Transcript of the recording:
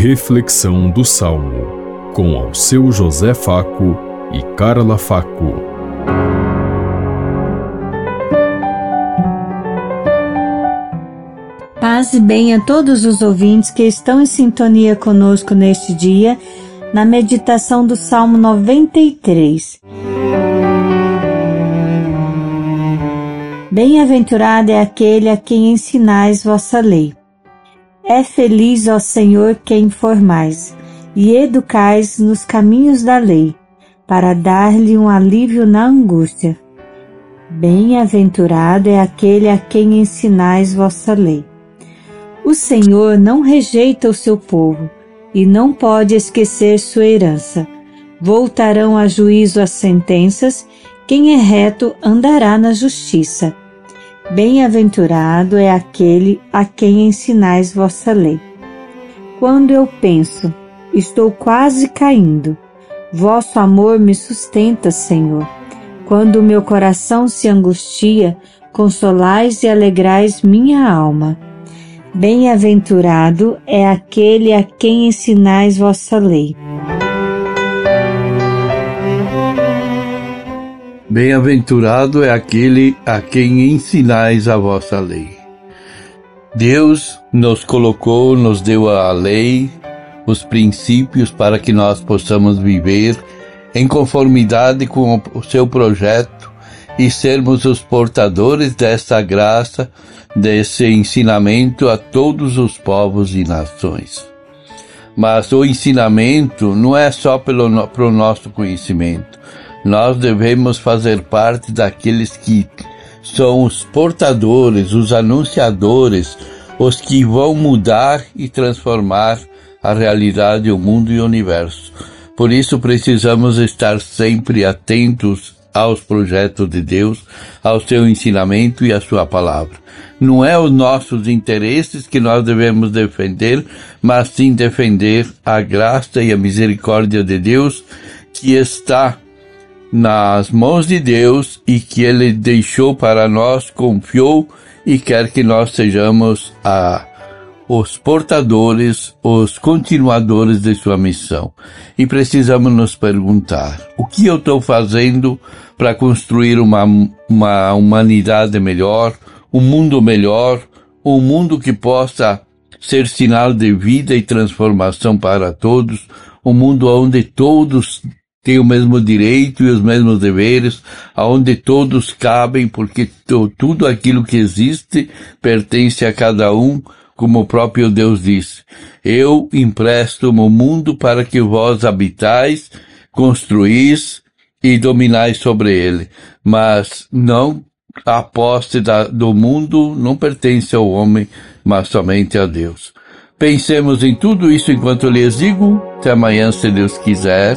Reflexão do Salmo, com ao seu José Faco e Carla Faco. Paz e bem a todos os ouvintes que estão em sintonia conosco neste dia, na meditação do Salmo 93. Bem-aventurado é aquele a quem ensinais vossa lei. É feliz, ó Senhor, quem formais e educais nos caminhos da lei, para dar-lhe um alívio na angústia. Bem-aventurado é aquele a quem ensinais vossa lei. O Senhor não rejeita o seu povo e não pode esquecer sua herança. Voltarão a juízo as sentenças, quem é reto andará na justiça. Bem-aventurado é aquele a quem ensinais vossa lei. Quando eu penso, estou quase caindo. Vosso amor me sustenta, Senhor. Quando o meu coração se angustia, consolais e alegrais minha alma. Bem-aventurado é aquele a quem ensinais vossa lei. Bem-aventurado é aquele a quem ensinais a vossa lei. Deus nos colocou, nos deu a lei, os princípios para que nós possamos viver em conformidade com o seu projeto e sermos os portadores dessa graça, desse ensinamento a todos os povos e nações. Mas o ensinamento não é só pelo, pelo nosso conhecimento, nós devemos fazer parte daqueles que são os portadores, os anunciadores, os que vão mudar e transformar a realidade, o mundo e o universo. Por isso precisamos estar sempre atentos aos projetos de Deus, ao seu ensinamento e à sua palavra. Não é os nossos interesses que nós devemos defender, mas sim defender a graça e a misericórdia de Deus que está nas mãos de Deus e que Ele deixou para nós, confiou e quer que nós sejamos a, os portadores, os continuadores de sua missão. E precisamos nos perguntar: o que eu estou fazendo para construir uma, uma humanidade melhor, um mundo melhor, um mundo que possa ser sinal de vida e transformação para todos, um mundo onde todos têm o mesmo direito e os mesmos deveres, aonde todos cabem, porque tudo aquilo que existe pertence a cada um, como o próprio Deus disse. Eu empresto o mundo para que vós habitais, construís e dominais sobre ele, mas não a posse da, do mundo não pertence ao homem, mas somente a Deus. Pensemos em tudo isso enquanto lhes digo. Até amanhã, se Deus quiser.